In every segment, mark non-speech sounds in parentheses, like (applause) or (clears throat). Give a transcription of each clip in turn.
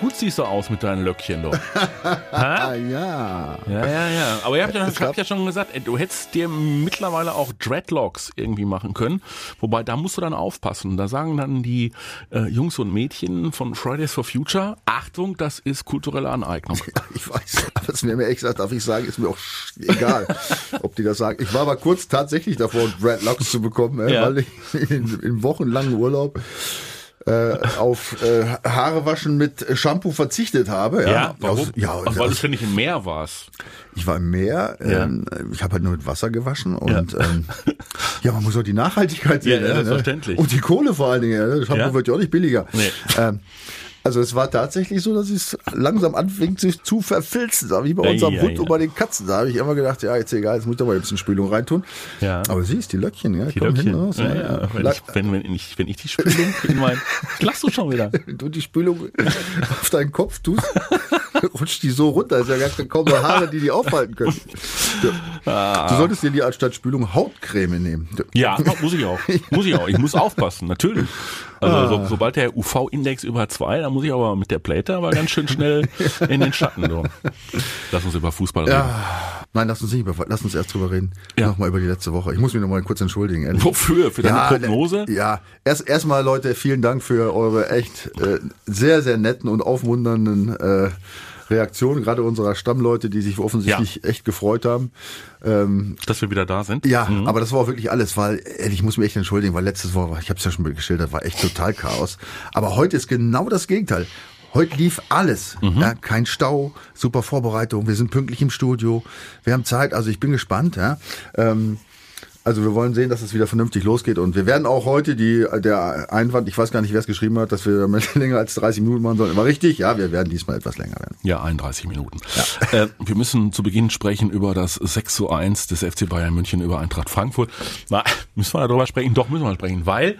gut siehst du aus mit deinen Löckchen doch. (laughs) Ah, ja. Ja, ja, ja. Aber ihr habt ja, ich hab ja schon gesagt, du hättest dir mittlerweile auch Dreadlocks irgendwie machen können. Wobei, da musst du dann aufpassen. Da sagen dann die äh, Jungs und Mädchen von Fridays for Future, Achtung, das ist kulturelle Aneignung. Ja, (laughs) ich weiß, aber es mir echt gesagt, darf ich sagen, ist mir auch egal, ob die das sagen. Ich war aber kurz tatsächlich davor, Dreadlocks zu bekommen, äh, Ja. weil ich (laughs) in, in wochenlangen Urlaub äh, auf äh, Haare waschen mit Shampoo verzichtet habe. Ja, warum? Aus, ja, Ach, weil du ständig im Meer warst. ich war im Meer, Ja. ähm, ich habe halt nur mit Wasser gewaschen und ähm, ja, man muss auch die Nachhaltigkeit sehen. Ja, ja, ne? selbstverständlich. Und die Kohle vor allen Dingen. Ja, das Shampoo Ja. wird ja auch nicht billiger. Nee. Ähm, also es war tatsächlich so, dass es langsam anfing sich zu verfilzen, wie bei unserem ja, Hund ja. und bei den Katzen. Da habe ich immer gedacht, ja, jetzt egal, jetzt muss ich doch mal ein bisschen Spülung reintun. Ja. Aber siehst, die Löckchen, ja, Die kommen Löckchen. hin raus. ja, ja. Wenn, ich, wenn, wenn, ich, wenn ich die Spülung (laughs) in mein... Lachst du schon wieder? Wenn du die Spülung auf deinen Kopf tust, (laughs) rutscht die so runter. Ist ja gar kaum noch Haare, die die aufhalten können. Du, du solltest dir die anstatt Spülung Hautcreme nehmen. Du- Ja, muss ich auch. (laughs) Muss ich auch. Ich muss aufpassen, natürlich. Also so, sobald der UV-Index über zwei, dann muss ich aber mit der Pläte aber ganz schön schnell in den Schatten. So. Lass uns über Fußball reden. Ja, nein, lass uns nicht über, lass uns erst drüber reden. Ja. Nochmal über die letzte Woche. Ich muss mich nochmal kurz entschuldigen. Ehrlich. Wofür? Für deine Prognose? ne, Ja, erst erstmal Leute, vielen Dank für eure echt äh, sehr, sehr netten und aufmunternden äh, Reaktionen, gerade unserer Stammleute, die sich offensichtlich echt gefreut haben. Ähm, Dass wir wieder da sind? ja, aber das war auch wirklich alles, weil ehrlich, ich muss mich echt entschuldigen, weil letztes Woche, ich habe es ja schon geschildert, war echt total Chaos. Aber heute ist genau das Gegenteil. Heute lief alles. Ja, kein Stau, super Vorbereitung, wir sind pünktlich im Studio, wir haben Zeit, also ich bin gespannt. Ja. Ähm, also wir wollen sehen, dass es wieder vernünftig losgeht und wir werden auch heute die der Einwand, ich weiß gar nicht, wer es geschrieben hat, dass wir länger als 30 Minuten machen sollen. War richtig, ja, wir werden diesmal etwas länger werden. Ja, 31 Minuten. Äh, wir müssen zu Beginn sprechen über das 6 zu 1 des FC Bayern München über Eintracht Frankfurt. Na, (laughs) müssen wir darüber sprechen? Doch, müssen wir sprechen, weil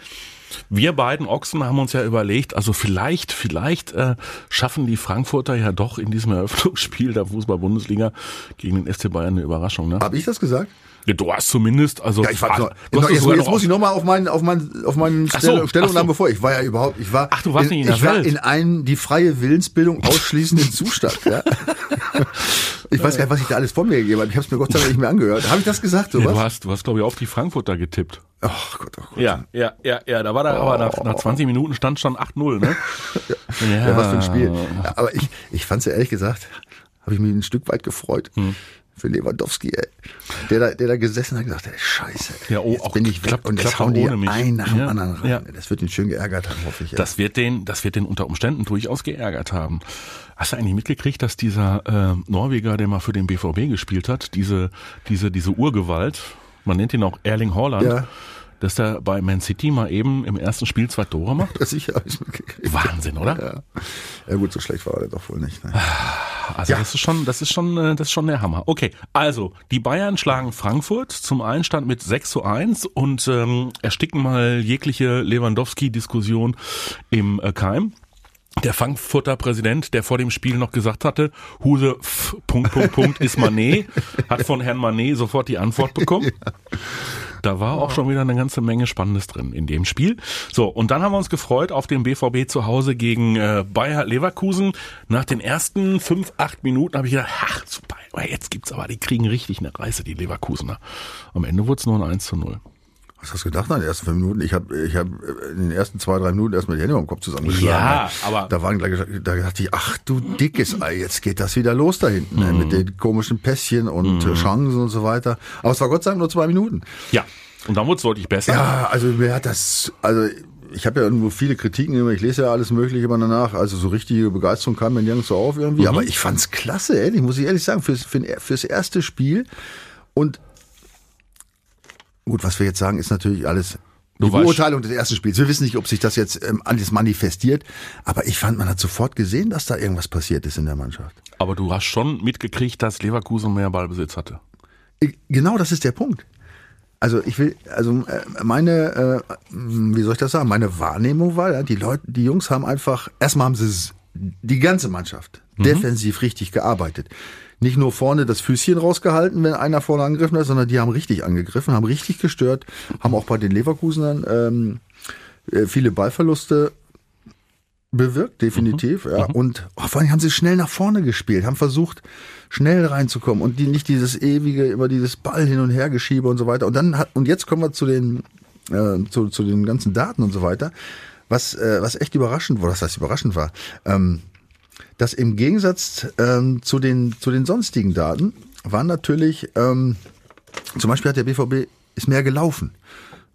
wir beiden Ochsen haben uns ja überlegt, also vielleicht, vielleicht äh, schaffen die Frankfurter ja doch in diesem Eröffnungsspiel der Fußball-Bundesliga gegen den FC Bayern eine Überraschung. Ne? Habe ich das gesagt? Ja, Du hast zumindest, also Ja, ich war so, du hast es jetzt, jetzt noch muss ich nochmal auf meinen, auf meinen, auf meinen Ach so, Stell, ach Stellungnahmen so. bevor. Ich war ja überhaupt, ich war, Ach, du warst nicht in der ich war Welt. in einem die freie Willensbildung ausschließenden (laughs) Zustand. Ja? Ich weiß gar nicht, was ich da alles von mir gegeben habe. Ich habe es mir Gott sei Dank nicht mehr angehört. Habe ich das gesagt, Ja, sowas? du hast, du hast glaube ich auf die Frankfurter getippt. Ach Gott, oh Gott. Ja, ja, ja, ja. Da war da aber nach, nach 20 Minuten stand schon 8-0, ne? Ja, (laughs) Ja, was für ein Spiel. Ja, aber ich, ich fand es ja ehrlich gesagt, habe ich mich ein Stück weit gefreut. Hm. Für Lewandowski, ey. Der da, der da gesessen hat und gesagt, ey, scheiße. Ja, oh, jetzt auch bin ich weg klappt- und jetzt klappt hauen die ohne mich. einen nach dem Ja, anderen rein. ja. Das wird ihn schön geärgert haben, hoffe ich. ey. Das wird den, das wird den unter Umständen durchaus geärgert haben. Hast du eigentlich mitgekriegt, dass dieser äh, Norweger, der mal für den BVB gespielt hat, diese, diese, diese Urgewalt, man nennt ihn auch Erling Haaland, Ja. dass der bei Man City mal eben im ersten Spiel zwei Tore macht? (laughs) Das sicher hab ich's mitgekriegt. Wahnsinn, oder? Ja. ja gut, so schlecht war er doch wohl nicht. Ne? (sighs) Also Ja. das ist schon, das ist schon, äh, das ist schon der Hammer. Okay, also die Bayern schlagen Frankfurt zum Einstand mit 6 zu 1 und ähm, ersticken mal jegliche Lewandowski-Diskussion im äh, Keim. Der Frankfurter Präsident, der vor dem Spiel noch gesagt hatte, Huse f, Punkt, Punkt, Punkt ist Manet, hat von Herrn Manet sofort die Antwort bekommen. (laughs) Da war auch schon wieder eine ganze Menge Spannendes drin in dem Spiel. So, und dann haben wir uns gefreut auf den BVB zu Hause gegen äh, Bayer Leverkusen. Nach den ersten fünf, acht Minuten habe ich gedacht, ach, super, jetzt gibt's aber, die kriegen richtig eine Reise, die Leverkusener. Am Ende wurde es nur ein 1 zu 0. Was hast du gedacht nach den ersten fünf Minuten? Ich habe ich hab in den ersten zwei, drei Minuten erstmal die Hände am Kopf zusammengeschlagen. Ja, aber- Da, waren, gleich- da dachte ich, ach du dickes Ei, jetzt geht das wieder los da hinten. ne, Mit den komischen Pässchen und äh, Chancen und so weiter. Aber es war Gott sei Dank nur zwei Minuten. Ja, und dann wurde es deutlich besser. Ja, also mir hat das, also ich habe ja irgendwo viele Kritiken immer, ich lese ja alles mögliche immer danach, also so richtige Begeisterung kam mir nirgends so auf irgendwie, aber ich fand's klasse, ehrlich, muss ich ehrlich sagen, fürs, für, fürs erste Spiel und gut, was wir jetzt sagen, ist natürlich alles die Du Beurteilung des ersten Spiels. Wir wissen nicht, ob sich das jetzt ähm, alles manifestiert, aber ich fand, man hat sofort gesehen, dass da irgendwas passiert ist in der Mannschaft. Aber du hast schon mitgekriegt, dass Leverkusen mehr Ballbesitz hatte. Ich- Genau, das ist der Punkt. Also ich will, also äh, meine, äh, wie soll ich das sagen, meine Wahrnehmung war, ja, die Leute, die Jungs haben einfach, erstmal haben sie die ganze Mannschaft defensiv richtig gearbeitet. Nicht nur vorne das Füßchen rausgehalten, wenn einer vorne angegriffen hat, sondern die haben richtig angegriffen, haben richtig gestört, haben auch bei den Leverkusenern ähm, äh, viele Ballverluste bewirkt, definitiv. Ja. Und oh, vor allem haben sie schnell nach vorne gespielt, haben versucht, schnell reinzukommen und die nicht dieses ewige, immer dieses Ball hin und her geschiebe und so weiter. Und dann hat, und jetzt kommen wir zu den, äh, zu, zu den ganzen Daten und so weiter. Was, äh, was echt überraschend war, das heißt überraschend war, ähm, dass im Gegensatz ähm, zu, den, zu den sonstigen Daten waren natürlich, ähm, zum Beispiel hat der BVB ist mehr gelaufen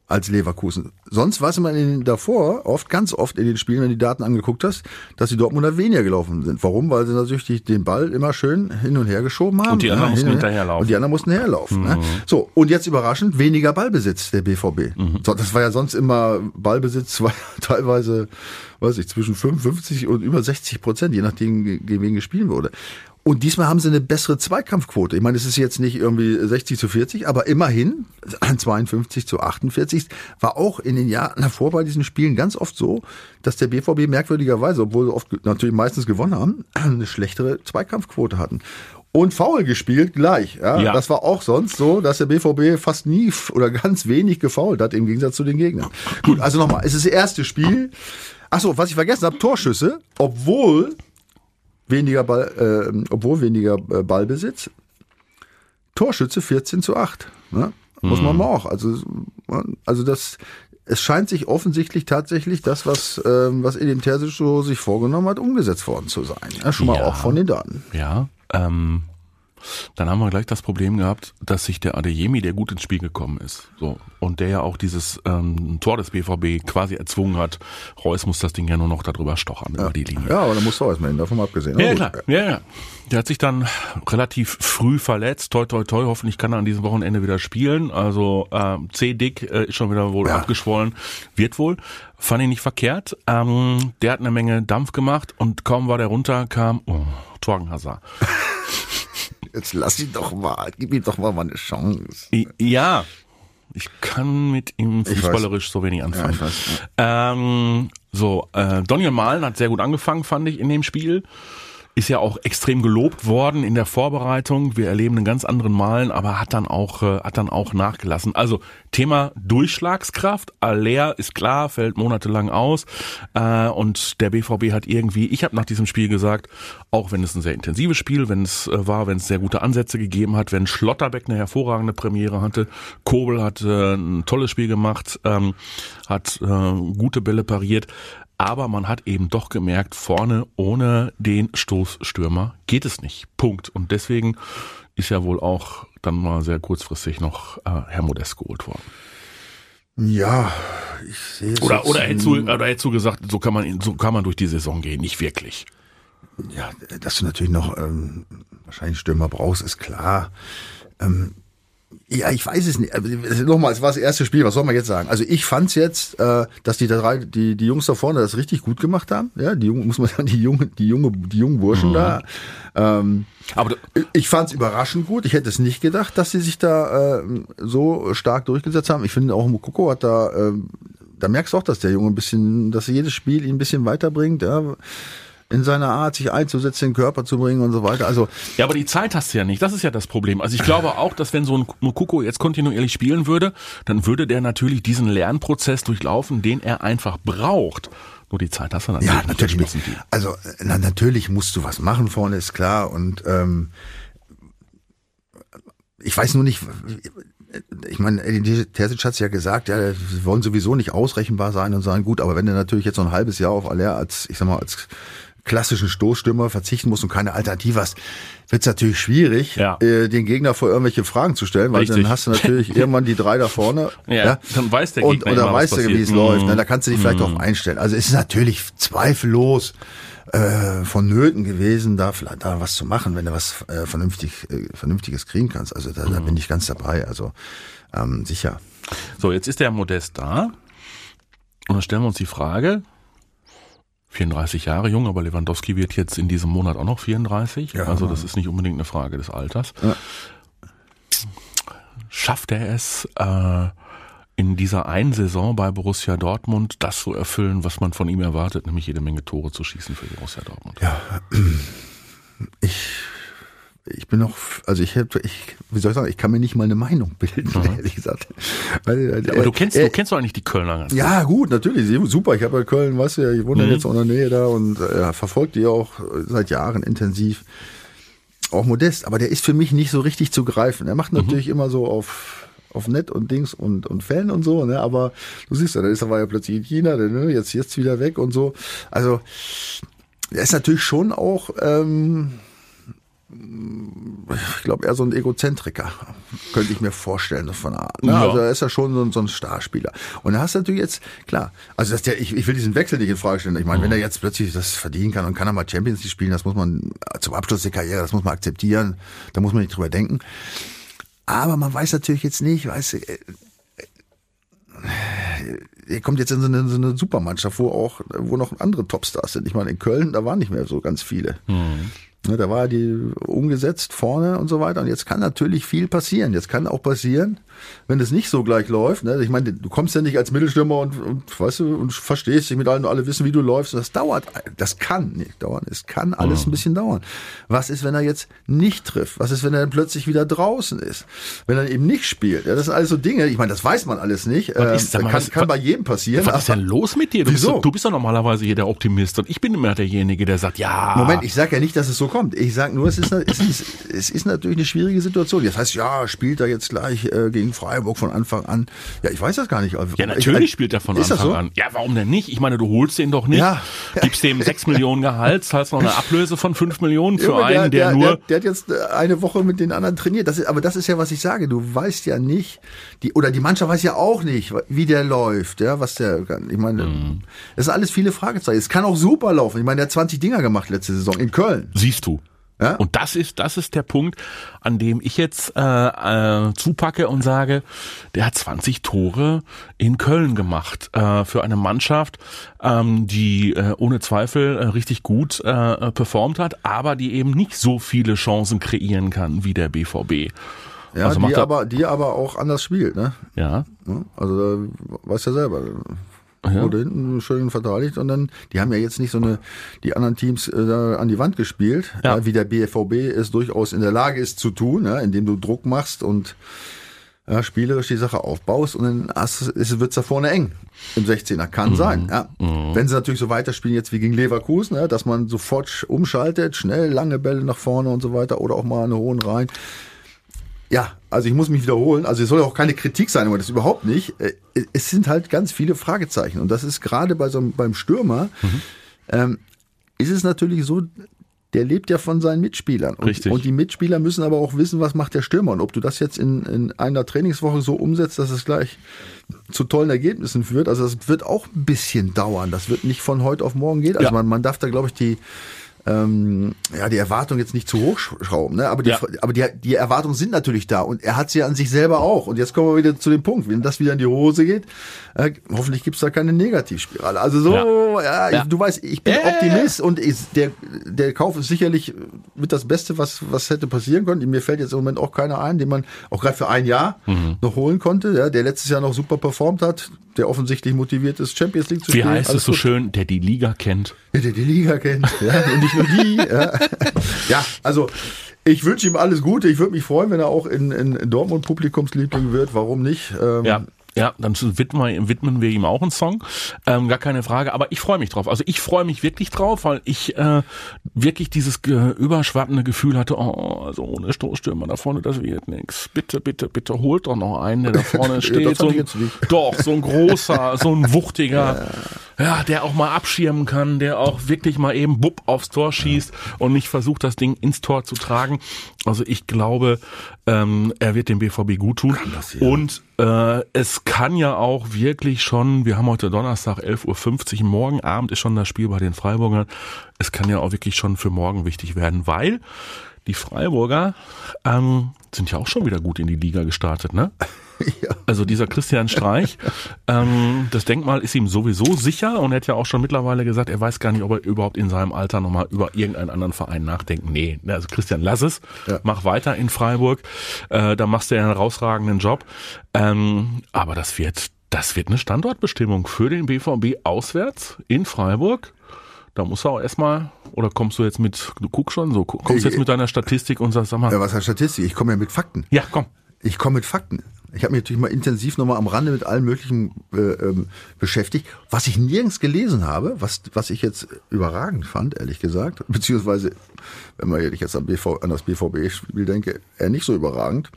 als Leverkusen. Sonst war es immer in davor, oft, ganz oft in den Spielen, wenn du die Daten angeguckt hast, dass die Dortmunder weniger gelaufen sind. Warum? Weil sie natürlich den Ball immer schön hin und her geschoben haben. Und die anderen ja, mussten hin- hinterherlaufen. Und die anderen mussten herlaufen. Ne? So, und jetzt überraschend, weniger Ballbesitz der BVB. So, das war ja sonst immer, Ballbesitz (laughs) war teilweise, weiß ich, zwischen 55 und über 60 Prozent, je nachdem, ge- gegen wen gespielt wurde. Und diesmal haben sie eine bessere Zweikampfquote. Ich meine, es ist jetzt nicht irgendwie 60 zu 40, aber immerhin (clears throat) 52 zu 48 war auch in den Jahren davor bei diesen Spielen ganz oft so, dass der BVB merkwürdigerweise, obwohl sie oft natürlich meistens gewonnen haben, (clears throat) eine schlechtere Zweikampfquote hatten. Und faul gespielt gleich. Ja, Ja. Das war auch sonst so, dass der BVB fast nie (laughs) oder ganz wenig gefault hat im Gegensatz zu den Gegnern. Gut, also nochmal, es ist das erste Spiel. Ach so, was ich vergessen habe, Torschüsse, obwohl weniger Ball, äh, obwohl weniger äh, Ballbesitz. Torschütze 14 zu 8. Ne? Muss man mal auch. Also, also das, es scheint sich offensichtlich tatsächlich das, was, ähm, was Edin Terzic so sich vorgenommen hat, umgesetzt worden zu sein. Ja, schon mal Ja. auch von den Daten. Ja, ähm, dann haben wir gleich das Problem gehabt, dass sich der Adeyemi, der gut ins Spiel gekommen ist, so und der ja auch dieses ähm, Tor des BVB quasi erzwungen hat. Reus muss das Ding ja nur noch darüber stochern über die Linie. Ja, aber da du auch erstmal hin, davon mal abgesehen. Ja, klar. Ja, ja. Der hat sich dann relativ früh verletzt. Toi, toi, toi. Hoffentlich kann er an diesem Wochenende wieder spielen. Also ähm, C-Dick äh, ist schon wieder wohl Ja. abgeschwollen. Wird wohl. Fand ich nicht verkehrt. Ähm, der hat eine Menge Dampf gemacht und kaum war der runter, kam oh, Torgen Hazard. (laughs) Jetzt lass ihn doch mal, gib ihm doch mal mal eine Chance. Ja, ich kann mit ihm fußballerisch so wenig anfangen. Ja, ähm, so, äh, Daniel Mahlen hat sehr gut angefangen, fand ich in dem Spiel. Ist ja auch extrem gelobt worden in der Vorbereitung. Wir erleben einen ganz anderen Malen, aber hat dann auch äh, hat dann auch nachgelassen. Also Thema Durchschlagskraft. Aller ist klar, fällt monatelang aus äh, und der BVB hat irgendwie. Ich habe nach diesem Spiel gesagt, auch wenn es ein sehr intensives Spiel, wenn es äh, war, wenn es sehr gute Ansätze gegeben hat, wenn Schlotterbeck eine hervorragende Premiere hatte, Kobel hat äh, ein tolles Spiel gemacht, ähm, hat äh, gute Bälle pariert. Aber man hat eben doch gemerkt, vorne ohne den Stoßstürmer geht es nicht. Punkt. Und deswegen ist ja wohl auch dann mal sehr kurzfristig noch äh, Herr Modest geholt worden. Ja, ich sehe es Oder, oder, hättest du, oder hättest du gesagt, so kann man, so kann man durch die Saison gehen? Nicht wirklich. Ja, dass du natürlich noch ähm, wahrscheinlich Stürmer brauchst, ist klar. Ähm, ja, ich weiß es nicht. Also, Nochmal, es war das erste Spiel, was soll man jetzt sagen? Also ich fand's jetzt, äh, dass die drei, die, die Jungs da vorne das richtig gut gemacht haben. Ja, die Jungen, muss man sagen, die junge, die junge, die jungen Burschen da. Ähm, Aber ich fand's überraschend gut. Ich hätte es nicht gedacht, dass sie sich da äh, so stark durchgesetzt haben. Ich finde auch Mokoko hat da, äh, da merkst du auch, dass der Junge ein bisschen, dass jedes Spiel ihn ein bisschen weiterbringt. Ja in seiner Art, sich einzusetzen, den Körper zu bringen und so weiter. Also Ja, aber die Zeit hast du ja nicht. Das ist ja das Problem. Also ich glaube auch, dass wenn so ein Mukoko jetzt kontinuierlich spielen würde, dann würde der natürlich diesen Lernprozess durchlaufen, den er einfach braucht. Nur die Zeit hast du natürlich ja, natürlich. Die. Also na, natürlich musst du was machen vorne, ist klar. Und ähm, ich weiß nur nicht. Ich meine, Terzic hat es ja gesagt, ja, sie wollen sowieso nicht ausrechenbar sein und sagen, gut, aber wenn du natürlich jetzt noch ein halbes Jahr auf Aller als, ich sag mal, als klassischen Stoßstürmer verzichten musst und keine Alternative hast, wird es natürlich schwierig, Ja. äh, den Gegner vor irgendwelche Fragen zu stellen, weil Richtig. dann hast du natürlich (laughs) irgendwann die drei da vorne. Ja, dann weiß der und, Gegner und dann immer, was weißt du, wie es läuft. Mhm. Ne? Da kannst du dich vielleicht auch einstellen. Also es ist natürlich zweifellos äh, vonnöten gewesen, da vielleicht da was zu machen, wenn du was äh, vernünftig, äh, Vernünftiges kriegen kannst. Also da, Mhm. da bin ich ganz dabei. Also ähm, sicher. So, jetzt ist der Modest da. Und dann stellen wir uns die Frage, 34 Jahre jung, aber Lewandowski wird jetzt in diesem Monat auch noch 34. Ja. also das ist nicht unbedingt eine Frage des Alters. Ja. Schafft er es, äh, in dieser einen Saison bei Borussia Dortmund das so erfüllen, was man von ihm erwartet, nämlich jede Menge Tore zu schießen für Borussia Dortmund? Ja, (clears throat) ich ich bin noch, also ich hätte, ich, wie soll ich sagen, ich kann mir nicht mal eine Meinung bilden, mhm. ehrlich gesagt. Weil, ja, aber du kennst, äh, du kennst doch eigentlich die Kölner ganz Ja, gut, natürlich, super. Ich habe ja Köln, weißt du ja, ich wohne mhm. jetzt in der Nähe da und äh, verfolgt die auch seit Jahren intensiv. Auch modest, aber der ist für mich nicht so richtig zu greifen. Er macht mhm. natürlich mhm. immer so auf auf Net und Dings und, und Fan und so, ne? Aber du siehst ja, dann ist er war ja plötzlich in China, ne? jetzt jetzt wieder weg und so. Also er ist natürlich schon auch ähm, ich glaube, eher so ein Egozentriker, könnte ich mir vorstellen, von Art. Ne? Ja. Also er ist ja schon so ein, so ein Starspieler. Und da hast du natürlich jetzt, klar, also das der, ich, ich will diesen Wechsel nicht in Frage stellen. Ich meine, mhm. wenn er jetzt plötzlich das verdienen kann und kann er mal Champions League spielen, das muss man zum Abschluss der Karriere, das muss man akzeptieren, da muss man nicht drüber denken. Aber man weiß natürlich jetzt nicht, weiß, äh, äh, er kommt jetzt in so eine, so eine Supermannschaft, wo auch, wo noch andere Topstars sind. Ich meine, in Köln, da waren nicht mehr so ganz viele. Mhm. Ne, da war die umgesetzt vorne und so weiter. Und jetzt kann natürlich viel passieren. Jetzt kann auch passieren, wenn es nicht so gleich läuft. Ne? Ich meine, du kommst ja nicht als Mittelstürmer und, und weißt du und verstehst dich mit allen und alle wissen, wie du läufst. Das dauert. Das kann nicht dauern. Es kann alles ein bisschen dauern. Was ist, wenn er jetzt nicht trifft? Was ist, wenn er dann plötzlich wieder draußen ist? Wenn er eben nicht spielt? Ja, das sind alles so Dinge. Ich meine, das weiß man alles nicht. Ähm, ist, mal, kann, was, kann bei jedem passieren. Was ist denn los mit dir? Du wieso? Bist, du bist doch normalerweise hier der Optimist und ich bin immer derjenige, der sagt, ja. Moment, ich sage ja nicht, dass es so kommt. Ich sage nur, es ist, es ist, es ist natürlich eine schwierige Situation. Das heißt, ja, spielt er jetzt gleich äh, gegen Freiburg von Anfang an. Ja, ich weiß das gar nicht. Ja, natürlich ich, spielt er von Anfang so? an. Ja, warum denn nicht? Ich meine, du holst den doch nicht, ja. gibst dem sechs Millionen Gehalt, zahlst noch eine Ablöse von fünf Millionen für ja, einen, der, der, nur... Der, der, hat jetzt äh, eine Woche mit den anderen trainiert. Das ist, aber das ist ja, was ich sage. Du weißt ja nicht, die, oder die Mannschaft weiß ja auch nicht, wie der läuft, ja, was der kann. Ich meine, mhm. das sind alles viele Fragezeichen. Es kann auch super laufen. Ich meine, der hat 20 Dinger gemacht letzte Saison in Köln. Siehst du. Ja? Und das ist, das ist der Punkt, an dem ich jetzt äh, äh, zupacke und sage, der hat 20 Tore in Köln gemacht äh, für eine Mannschaft, ähm, die äh, ohne Zweifel äh, richtig gut äh, performt hat, aber die eben nicht so viele Chancen kreieren kann wie der BVB. Ja, also die, aber, die aber auch anders spielt, ne? Ja. Also da weißt ja selber ja. wurde hinten schön verteidigt und dann, die haben ja jetzt nicht so eine, die anderen Teams äh, an die Wand gespielt, ja. Wie der BVB es durchaus in der Lage ist zu tun, ja, indem du Druck machst und ja, spielerisch die Sache aufbaust und dann ist, wird's da vorne eng im 16er. Kann mhm. sein. Ja. Mhm. Wenn sie natürlich so weiterspielen jetzt wie gegen Leverkusen, ja, dass man sofort umschaltet, schnell lange Bälle nach vorne und so weiter oder auch mal eine hohen rein. Ja, also ich muss mich wiederholen. Also es soll auch keine Kritik sein, aber das überhaupt nicht. Äh, es sind halt ganz viele Fragezeichen. Und das ist gerade bei so einem, beim Stürmer, mhm. ähm, ist es natürlich so, der lebt ja von seinen Mitspielern. Und, Richtig. und die Mitspieler müssen aber auch wissen, was macht der Stürmer. Und ob du das jetzt in, in einer Trainingswoche so umsetzt, dass es gleich zu tollen Ergebnissen führt. Also das wird auch ein bisschen dauern. Das wird nicht von heute auf morgen gehen. Also ja. man, man darf da, glaube ich, die ähm, ja, die Erwartung jetzt nicht zu hoch schrauben, ne? aber, die, ja. aber die, die Erwartungen sind natürlich da und er hat sie an sich selber auch. Und jetzt kommen wir wieder zu dem Punkt, wenn das wieder in die Hose geht, äh, hoffentlich gibt's da keine Negativspirale. Also so, ja, ja. Ich, du weißt, ich bin äh. Optimist und ist, der, der Kauf ist sicherlich mit das Beste, was, was hätte passieren können. Mir fällt jetzt im Moment auch keiner ein, den man auch gerade für ein Jahr mhm. noch holen konnte, ja, der letztes Jahr noch super performt hat, der offensichtlich motiviert ist, Champions League zu Wie spielen. Wie heißt es so gut. schön, der die Liga kennt? Ja, der die Liga kennt, ja, und nicht nur die. ja. (laughs) ja, also ich wünsche ihm alles Gute. Ich würde mich freuen, wenn er auch in, in Dortmund Publikumsliebling wird. Warum nicht? Ähm, ja. Ja, dann widmen, widmen wir ihm auch einen Song. Ähm, gar keine Frage. Aber ich freue mich drauf. Also ich freue mich wirklich drauf, weil ich äh, wirklich dieses äh, überschwappende Gefühl hatte, oh, also ohne Stoßstürmer da vorne, das wird nix. Bitte, bitte, bitte holt doch noch einen, der da vorne (laughs) steht. so ein, doch, so ein großer, (laughs) so ein wuchtiger, ja. ja. der auch mal abschirmen kann, der auch wirklich mal eben bupp aufs Tor schießt ja. und nicht versucht, das Ding ins Tor zu tragen. Also ich glaube, ähm, er wird dem BVB gut tun. Und äh, es kann ja auch wirklich schon, wir haben heute Donnerstag 11.50 Uhr, morgen Abend ist schon das Spiel bei den Freiburgern. Es kann ja auch wirklich schon für morgen wichtig werden, weil die Freiburger ähm, sind ja auch schon wieder gut in die Liga gestartet, ne? (laughs) Ja. Also dieser Christian Streich, (laughs) ähm, das Denkmal ist ihm sowieso sicher und er hat ja auch schon mittlerweile gesagt, er weiß gar nicht, ob er überhaupt in seinem Alter nochmal über irgendeinen anderen Verein nachdenkt. Nee, also Christian, lass es, Ja. mach weiter in Freiburg, äh, da machst du ja einen herausragenden Job. Ähm, aber das wird, das wird eine Standortbestimmung für den BVB auswärts in Freiburg. Da musst du auch erstmal, oder kommst du jetzt mit, du guckst schon so, kommst du jetzt mit deiner Statistik und sagst, sag mal, Ja, was heißt Statistik? Ich komme ja mit Fakten. ja, komm. Ich komme mit Fakten. Ich habe mich natürlich mal intensiv nochmal am Rande mit allen möglichen äh, ähm, beschäftigt. Was ich nirgends gelesen habe, was, was ich jetzt überragend fand, ehrlich gesagt, (laughs) beziehungsweise, wenn man jetzt an, BV, an das BVB-Spiel denke, eher nicht so überragend.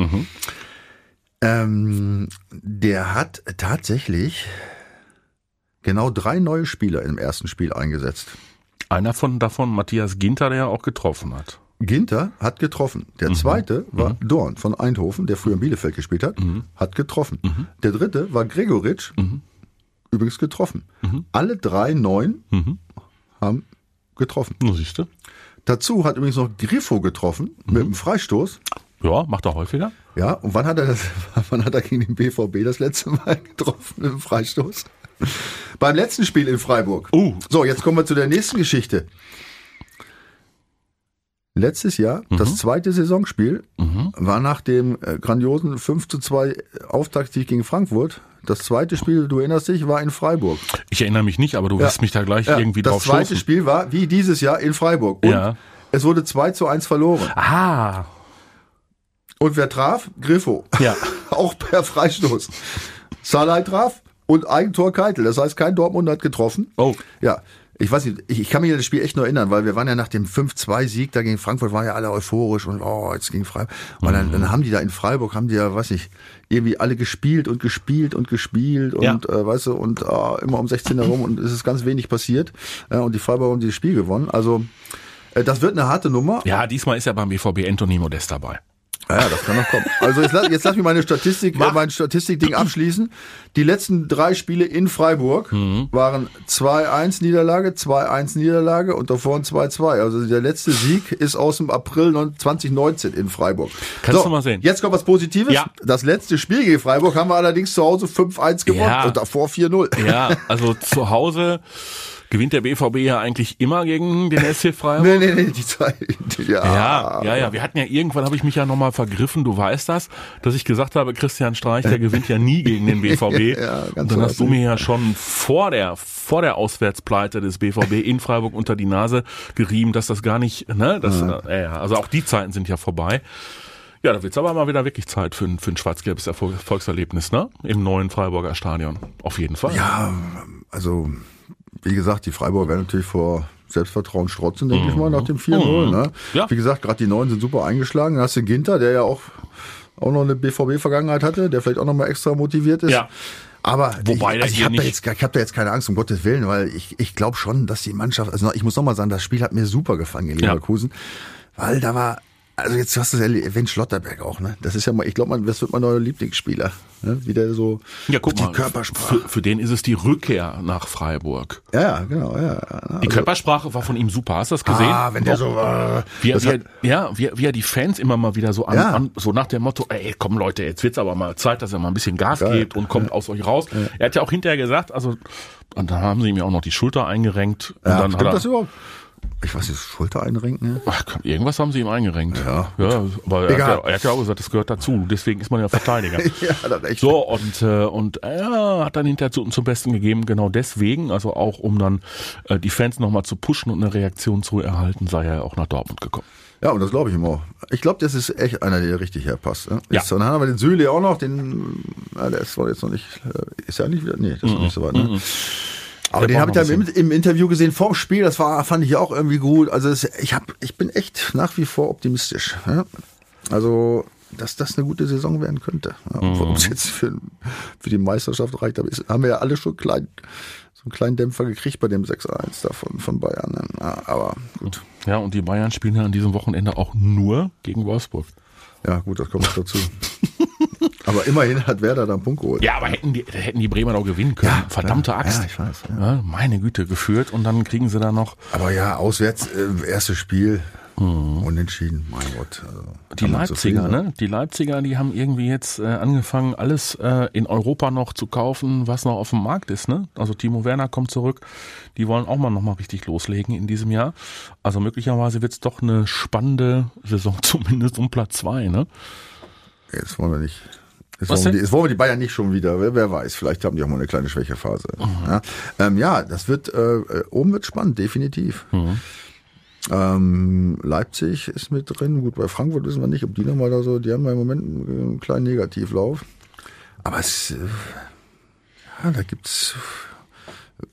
Ähm, der hat tatsächlich genau drei neue Spieler im ersten Spiel eingesetzt. Einer von davon, Matthias Ginter, der ja auch getroffen hat. Ginter hat getroffen. Der zweite war Dorn von Eindhoven, der früher in Bielefeld gespielt hat, hat getroffen. Der dritte war Gregoritsch, übrigens getroffen. Alle drei neun haben getroffen. Du siehst du. Dazu hat übrigens noch Griffo getroffen mit einem Freistoß. Ja, macht er häufiger. Ja, und wann hat er das, (laughs) wann hat er gegen den BVB das letzte Mal (laughs) getroffen mit einem Freistoß? Beim letzten Spiel in Freiburg. Uh. So, jetzt kommen wir zu der nächsten Geschichte. Letztes Jahr, das zweite Saisonspiel, war nach dem äh, grandiosen 5 zu 2 Auftaktsieg gegen Frankfurt. Das zweite Spiel, du erinnerst dich, war in Freiburg. Ich erinnere mich nicht, aber du wirst mich da gleich Ja, irgendwie das drauf zweite stoßen. Spiel war wie dieses Jahr in Freiburg. Und Ja. es wurde 2 zu 1 verloren. Ah, Und wer traf? Griffo. Ja. (laughs) Auch per Freistoß. Salai traf und Eigentor Keitel. Das heißt, kein Dortmund hat getroffen. Oh. Ja. Ich weiß nicht, ich, ich kann mich an das Spiel echt nur erinnern, weil wir waren ja nach dem 5-2-Sieg da gegen Frankfurt, waren ja alle euphorisch und oh, jetzt gegen Freiburg. Und dann, dann haben die da in Freiburg, haben die ja, weiß ich, irgendwie alle gespielt und gespielt und gespielt und, Ja. äh, weißt du, und äh, immer um 16 herum und es ist ganz wenig passiert. Ja, und die Freiburger haben dieses Spiel gewonnen. Also, äh, das wird eine harte Nummer. ja, diesmal ist ja beim BVB Anthony Modest dabei. Ja, das kann noch kommen. Also jetzt lass, jetzt lass mich meine Statistik, äh, mein Statistikding abschließen. Die letzten drei Spiele in Freiburg Mhm. waren 2-1 Niederlage, 2-1 Niederlage und davor ein 2-2. Also der letzte Sieg ist aus dem April 2019 in Freiburg. Kannst du mal sehen. Jetzt kommt was Positives. Ja. Das letzte Spiel gegen Freiburg haben wir allerdings zu Hause 5-1 gewonnen Ja. und davor 4-0. Ja, also zu Hause gewinnt der BVB ja eigentlich immer gegen den SC Freiburg. (laughs) Nee, nee, nee, die zwei. Ja, Ja, ja, ja. Wir hatten ja irgendwann habe ich mich ja nochmal vergriffen. Du weißt das, dass ich gesagt habe, Christian Streich, der gewinnt ja nie gegen den BVB. (laughs) Ja, ganz Und dann hast du mir ja schon vor der vor der Auswärtspleite des BVB in Freiburg unter die Nase gerieben, dass das gar nicht, ne, das, äh, ja, also auch die Zeiten sind ja vorbei. Ja, da wird's aber mal wieder wirklich Zeit für ein, für ein schwarz-gelbes Erfolg- Erfolgserlebnis, ne? Im neuen Freiburger Stadion. Auf jeden Fall. Ja, also wie gesagt, die Freiburger werden natürlich vor Selbstvertrauen strotzen, denke ich mal, nach dem 4-0. Ne? Mhm. Ja. Wie gesagt, gerade die Neuen sind super eingeschlagen. Dann hast du Ginter, der ja auch, auch noch eine BVB-Vergangenheit hatte, der vielleicht auch noch mal extra motiviert ist. Ja. Aber Wobei ich, also ich habe da, jetzt- ich hab da jetzt keine Angst, um Gottes Willen, weil ich, ich glaube schon, dass die Mannschaft, also ich muss noch mal sagen, das Spiel hat mir super gefallen gegen Ja. Leverkusen, weil da war, also jetzt hast du es erwähnt, Schlotterberg auch, ne? Das ist ja mal, ich glaube, das wird mein neuer Lieblingsspieler, ne? Wie der so Ja, guck die mal. Körpersprache. Für, für den ist es die Rückkehr nach Freiburg. Ja, ja, genau, ja. ja. Die Körpersprache war von ihm super. Hast du das gesehen? Ah, wenn der so war. Wie, das wie, hat, er- ja, wie, wie er die Fans immer mal wieder so an, Ja. an so nach dem Motto, ey, komm Leute, jetzt wird's aber mal Zeit, dass er mal ein bisschen Gas Geil. gibt und kommt aus euch raus. Er hat ja auch hinterher gesagt, also und dann haben sie ihm ja auch noch die Schulter eingerenkt und ja, dann hat er, das überhaupt? Ich weiß nicht, Schulter einrenken, ne? ach, komm, irgendwas haben sie ihm eingerenkt. Ja, ja aber er hat ja, er hat ja auch gesagt, das gehört dazu. Deswegen ist man ja Verteidiger. (laughs) ja, hat er recht. So, und, äh, und er hat dann hinterher zu, zum Besten gegeben, genau deswegen, also auch um dann äh, die Fans nochmal zu pushen und eine Reaktion zu erhalten, sei er auch nach Dortmund gekommen. Ja, und das glaube ich ihm auch. Ich glaube, das ist echt einer, der richtig herpasst. Ne? Ja. Ist, und dann haben wir den Süle auch noch, den, ja, der ist zwar jetzt noch nicht, äh, ist ja nicht wieder, nee, das ist noch nicht so weit, ne? Aber den habe ich dann ein im, im Interview gesehen vorm Spiel, das war, fand ich auch irgendwie gut. Also es, ich hab, ich bin echt nach wie vor optimistisch. Ja? Also, dass das eine gute Saison werden könnte. Ja, Mhm. Ob es jetzt für, für die Meisterschaft reicht, aber ist, haben wir ja alle schon klein, so einen kleinen Dämpfer gekriegt bei dem 6-1 da von, Bayern. ne? Ja, aber gut. Ja, und die Bayern spielen ja an diesem Wochenende auch nur gegen Wolfsburg. Ja, gut, das kommt noch dazu. (laughs) aber immerhin hat Werder da einen Punkt geholt. Ja, aber hätten die, hätten die Bremer doch gewinnen können. Ja, Verdammte klar. Axt. Ja, ich weiß, ja. Meine Güte, geführt und dann kriegen sie da noch. Aber ja, auswärts, äh, erstes Spiel. Unentschieden, mein Gott. Also, Die Leipziger, sein. ne? Die Leipziger, die haben irgendwie jetzt äh, angefangen, alles äh, in Europa noch zu kaufen, was noch auf dem Markt ist, ne? Also Timo Werner kommt zurück. Die wollen auch mal nochmal richtig loslegen in diesem Jahr. Also möglicherweise wird's doch eine spannende Saison, (laughs) zumindest um Platz zwei, ne? Jetzt wollen wir nicht. Jetzt wollen, die, jetzt wollen wir die Bayern nicht schon wieder. Wer, wer weiß, vielleicht haben die auch mal eine kleine Schwächephase. Ja, ähm, ja das wird, äh, äh, oben wird spannend, definitiv. Ähm, Leipzig ist mit drin. Gut, bei Frankfurt wissen wir nicht, ob die nochmal da so, die haben ja im Moment einen, einen kleinen Negativlauf. Aber es, äh, ja, da gibt's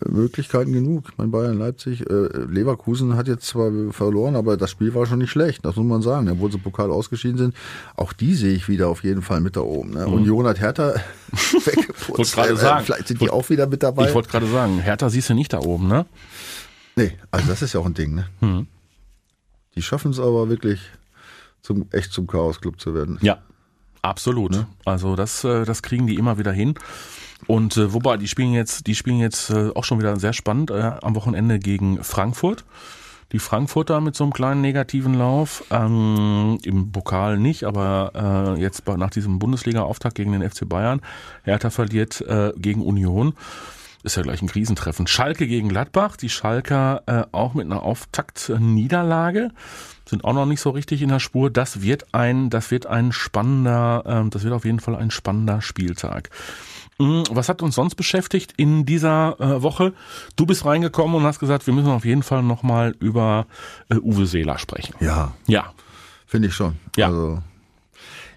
Möglichkeiten genug. Ich meine, Bayern, Leipzig, äh, Leverkusen hat jetzt zwar verloren, aber das Spiel war schon nicht schlecht, das muss man sagen. Obwohl sie Pokal ausgeschieden sind, auch die sehe ich wieder auf jeden Fall mit da oben. Ne? Union hat Hertha (laughs) weggeputzt. Mhm. Gerade Äh, sagen. Vielleicht sind die auch wieder mit dabei. Ich wollte gerade sagen, Hertha siehst du nicht da oben, ne? nee, also das ist ja auch ein Ding. Ne? Mhm. Die schaffen es aber wirklich, zum, echt zum Chaos-Club zu werden. Ja, absolut. Also das, äh, das kriegen die immer wieder hin. Und äh, wobei, die spielen jetzt, die spielen jetzt äh, auch schon wieder sehr spannend äh, am Wochenende gegen Frankfurt. Die Frankfurter mit so einem kleinen negativen Lauf, ähm, im Pokal nicht, aber äh, jetzt bei, nach diesem Bundesliga-Auftakt gegen den FC Bayern. Hertha verliert äh, gegen Union. Ist ja gleich ein Krisentreffen. Schalke gegen Gladbach. Die Schalker äh, auch mit einer Auftakt-Niederlage sind auch noch nicht so richtig in der Spur. Das wird ein, das wird ein spannender, ähm, das wird auf jeden Fall ein spannender Spieltag. Mm, Was hat uns sonst beschäftigt in dieser äh, Woche? Du bist reingekommen und hast gesagt, wir müssen auf jeden Fall nochmal über äh, Uwe Seeler sprechen. Ja, Ja, Finde ich schon. Ja. Also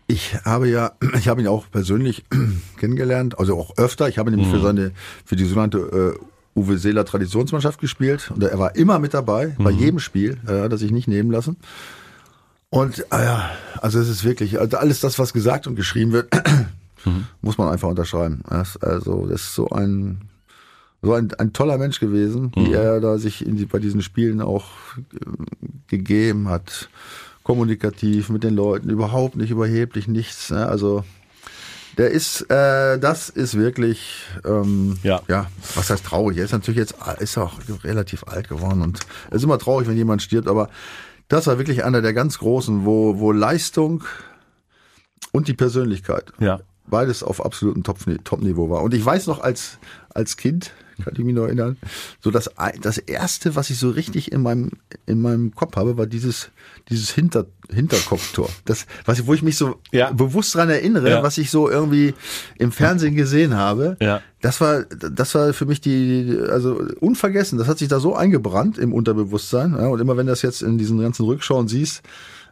ich habe ja, (clears throat) ich habe ihn auch persönlich (clears throat) kennengelernt, also auch öfter. Ich habe nämlich Mhm. für seine, für die sogenannte äh, Uwe Seeler Traditionsmannschaft gespielt und er war immer mit dabei, bei Mhm. jedem Spiel, äh, hat er sich nicht nehmen lassen. Und äh, ja, also es ist wirklich, also alles das, was gesagt und geschrieben wird, (clears throat) Mhm. muss man einfach unterschreiben. Also das ist so ein so ein, ein toller Mensch gewesen, Mhm. wie er da sich in die, bei diesen Spielen auch äh, gegeben hat. Kommunikativ mit den Leuten, überhaupt nicht überheblich, nichts. Ne? Also der ist, äh, das ist wirklich, ähm, Ja. ja, was heißt traurig? Er ist natürlich jetzt, ist auch relativ alt geworden und es ist immer traurig, wenn jemand stirbt, aber das war wirklich einer der ganz großen, wo, wo Leistung und die Persönlichkeit ja. Beides auf absolutem Top- Top-Niveau war. Und ich weiß noch als, als Kind, kann ich mich noch erinnern, so das, das erste, was ich so richtig in meinem, in meinem Kopf habe, war dieses, dieses Hinter, Hinterkopftor. Das, was wo ich mich so Ja. bewusst dran erinnere, Ja. was ich so irgendwie im Fernsehen gesehen habe. Ja. Das war, das war für mich die, also unvergessen. Das hat sich da so eingebrannt im Unterbewusstsein. Ja, und immer wenn du das jetzt in diesen ganzen Rückschauen siehst,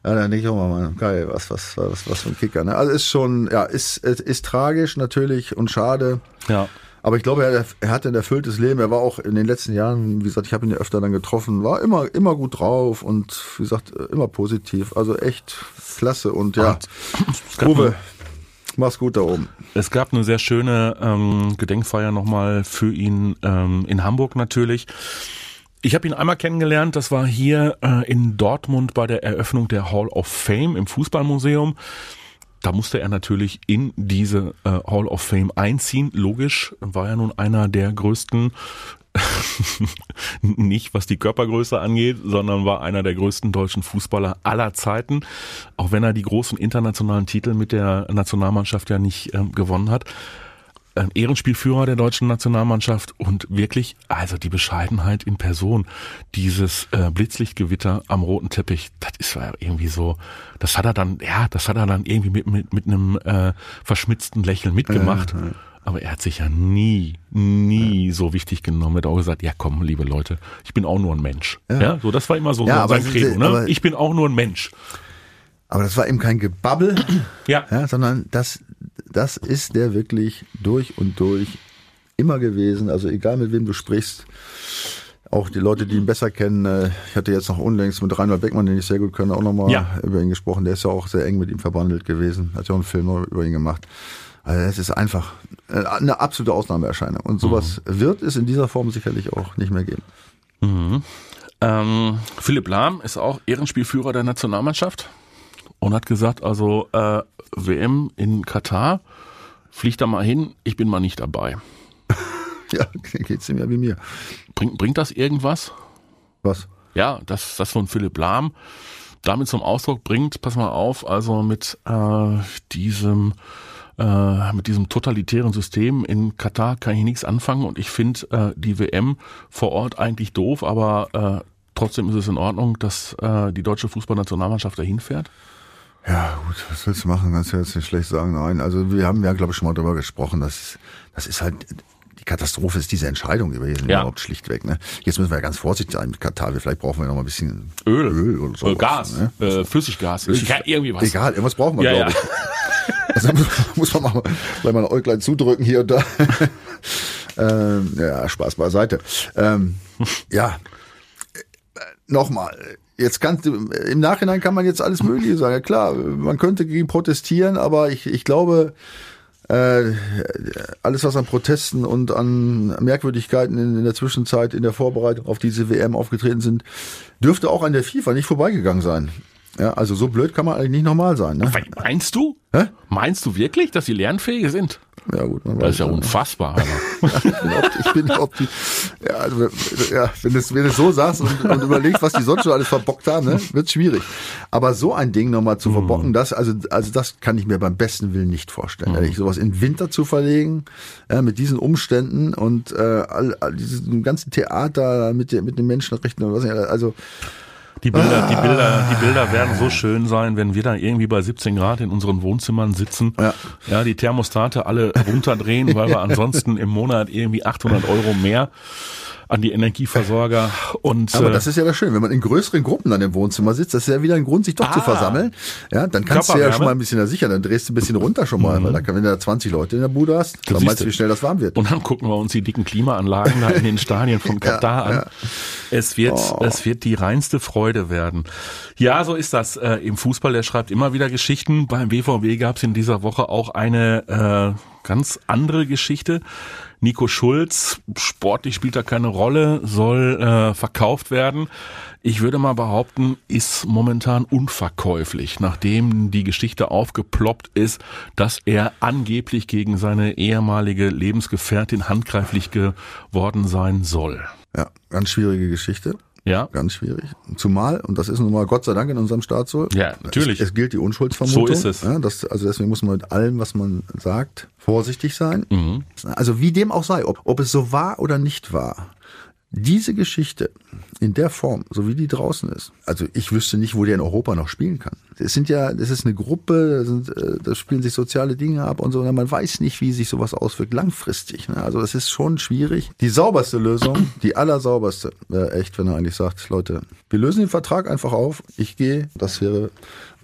ja, dann denke ich auch mal, geil, was, was, was, was für ein Kicker. Ne? Also ist schon, ja, ist, ist, ist tragisch natürlich und schade. Ja. Aber ich glaube, er, er hatte ein erfülltes Leben. Er war auch in den letzten Jahren, wie gesagt, ich habe ihn ja öfter dann getroffen, war immer, immer gut drauf und wie gesagt, immer positiv. Also echt klasse und ja, gab, Uwe, mach's gut da oben. es gab eine sehr schöne ähm, Gedenkfeier nochmal für ihn ähm, in Hamburg natürlich. Ich habe ihn einmal kennengelernt, das war hier äh, in Dortmund bei der Eröffnung der Hall of Fame im Fußballmuseum. Da musste er natürlich in diese äh, Hall of Fame einziehen. Logisch, war ja nun einer der größten, (laughs) nicht was die Körpergröße angeht, sondern war einer der größten deutschen Fußballer aller Zeiten. Auch wenn er die großen internationalen Titel mit der Nationalmannschaft ja nicht ähm, gewonnen hat Ehrenspielführer der deutschen Nationalmannschaft und wirklich, also die Bescheidenheit in Person, dieses äh, Blitzlichtgewitter am roten Teppich, das ist ja irgendwie so, das hat er dann, ja, das hat er dann irgendwie mit, mit, mit einem äh, verschmitzten Lächeln mitgemacht. Aber er hat sich ja nie, nie so wichtig genommen. Er hat auch gesagt, ja komm, liebe Leute, ich bin auch nur ein Mensch. Ja, so, das war immer so, Ja, so sein Credo, ne? Ich bin auch nur ein Mensch. Aber das war eben kein Gebabbel, Ja. ja, sondern das, das ist der wirklich durch und durch immer gewesen. Also egal mit wem du sprichst, auch die Leute, die ihn besser kennen. äh, Ich hatte jetzt noch unlängst mit Reinhard Beckmann, den ich sehr gut kenne, auch nochmal Ja. über ihn gesprochen. Der ist ja auch sehr eng mit ihm verbandelt gewesen. Hat ja auch einen Film über ihn gemacht. Also es ist einfach äh, eine absolute Ausnahmeerscheinung. Und sowas wird es in dieser Form sicherlich auch nicht mehr geben. Ähm, Philipp Lahm ist auch Ehrenspielführer der Nationalmannschaft und hat gesagt, also äh, WM in Katar, fliegt da mal hin, ich bin mal nicht dabei. (laughs) Ja, geht's ihm ja wie mir. Bringt, bringt das irgendwas? Was? Ja, dass das von Philipp Lahm damit zum Ausdruck bringt, pass mal auf, also mit äh, diesem äh, mit diesem totalitären System in Katar kann ich nichts anfangen und ich finde äh, die WM vor Ort eigentlich doof, aber äh, trotzdem ist es in Ordnung, dass äh, die deutsche Fußballnationalmannschaft dahin fährt. Ja, gut, was willst du machen? Kannst du jetzt nicht schlecht sagen. Nein, also wir haben ja, glaube ich, schon mal darüber gesprochen, dass das ist halt die Katastrophe ist diese Entscheidung gewesen Ja. überhaupt schlichtweg. Ne? Jetzt müssen wir ja ganz vorsichtig sein mit Katar. Vielleicht brauchen wir noch mal ein bisschen Öl, Öl oder sowas, Gas, Ne? äh, Flüssiggas, ja, irgendwie was. Egal, irgendwas brauchen wir, Ja, glaube ja. ich. (laughs) Also muss, muss man mal vielleicht mal ein Äuglein zudrücken hier und da. (laughs) ähm, ja, Spaß beiseite. Ähm, ja, äh, nochmal. Jetzt kannst du, im Nachhinein kann man jetzt alles Mögliche sagen. Ja, klar, man könnte gegen protestieren, aber ich, ich glaube, äh, alles, was an Protesten und an Merkwürdigkeiten in, in der Zwischenzeit in der Vorbereitung auf diese WM aufgetreten sind, dürfte auch an der FIFA nicht vorbeigegangen sein. Ja, also so blöd kann man eigentlich nicht normal sein. Ne? Meinst du? Hä? Meinst du wirklich, dass sie lernfähig sind? Ja, gut, man Das ist ja ja. unfassbar. (laughs) Ich bin bin opti ja, also, ja, wenn du es wenn du es so sagst und, und überlegst, was die sonst schon alles verbockt haben, ne, wird schwierig. Aber so ein Ding nochmal zu verbocken, das, also, also das kann ich mir beim besten Willen nicht vorstellen. Ehrlich, sowas in Winter zu verlegen, ja, mit diesen Umständen und äh, all, all diesem ganzen Theater mit, mit den Menschenrechten und was nicht, also Die Bilder, die Bilder, die Bilder werden so schön sein, wenn wir da irgendwie bei 17 Grad in unseren Wohnzimmern sitzen. Ja. ja die Thermostate alle runterdrehen, weil wir (laughs) ansonsten im Monat irgendwie 800 Euro mehr an die Energieversorger und Aber äh, das ist ja das Schöne, wenn man in größeren Gruppen dann im Wohnzimmer sitzt, das ist ja wieder ein Grund, sich doch zu Ah. versammeln. Ja, dann kannst du ja schon mal ein bisschen sicher, dann drehst du ein bisschen runter schon mal, weil da wenn du da 20 Leute in der Bude hast, dann meinst du, wie schnell das warm wird. Und dann gucken wir uns die dicken Klimaanlagen da in den Stadien von (laughs) Katar an. ja. Es wird, Oh. es wird die reinste Freude werden. Ja, so ist das äh, im Fußball. Der schreibt immer wieder Geschichten. Beim BVB gab es in dieser Woche auch eine äh, ganz andere Geschichte. Nico Schulz, sportlich spielt da keine Rolle, soll äh, verkauft werden. Ich würde mal behaupten, ist momentan unverkäuflich, nachdem die Geschichte aufgeploppt ist, dass er angeblich gegen seine ehemalige Lebensgefährtin handgreiflich geworden sein soll. Ja, ganz schwierige Geschichte. Ja, Ganz schwierig. Zumal, und das ist nun mal Gott sei Dank in unserem Staat so. Ja, natürlich. Es, es gilt die Unschuldsvermutung. So ist es. Ja, das, also deswegen muss man mit allem, was man sagt, vorsichtig sein. Mhm. Also wie dem auch sei, ob, ob es so war oder nicht war. Diese Geschichte in der Form, so wie die draußen ist, also ich wüsste nicht, wo der in Europa noch spielen kann. Es sind ja, das ist eine Gruppe, da, sind, äh, da spielen sich soziale Dinge ab und so, und man weiß nicht, wie sich sowas auswirkt langfristig. Ne? Also das ist schon schwierig. Die sauberste Lösung, die allersauberste, wäre echt, wenn er eigentlich sagt, Leute, wir lösen den Vertrag einfach auf, ich gehe, das wäre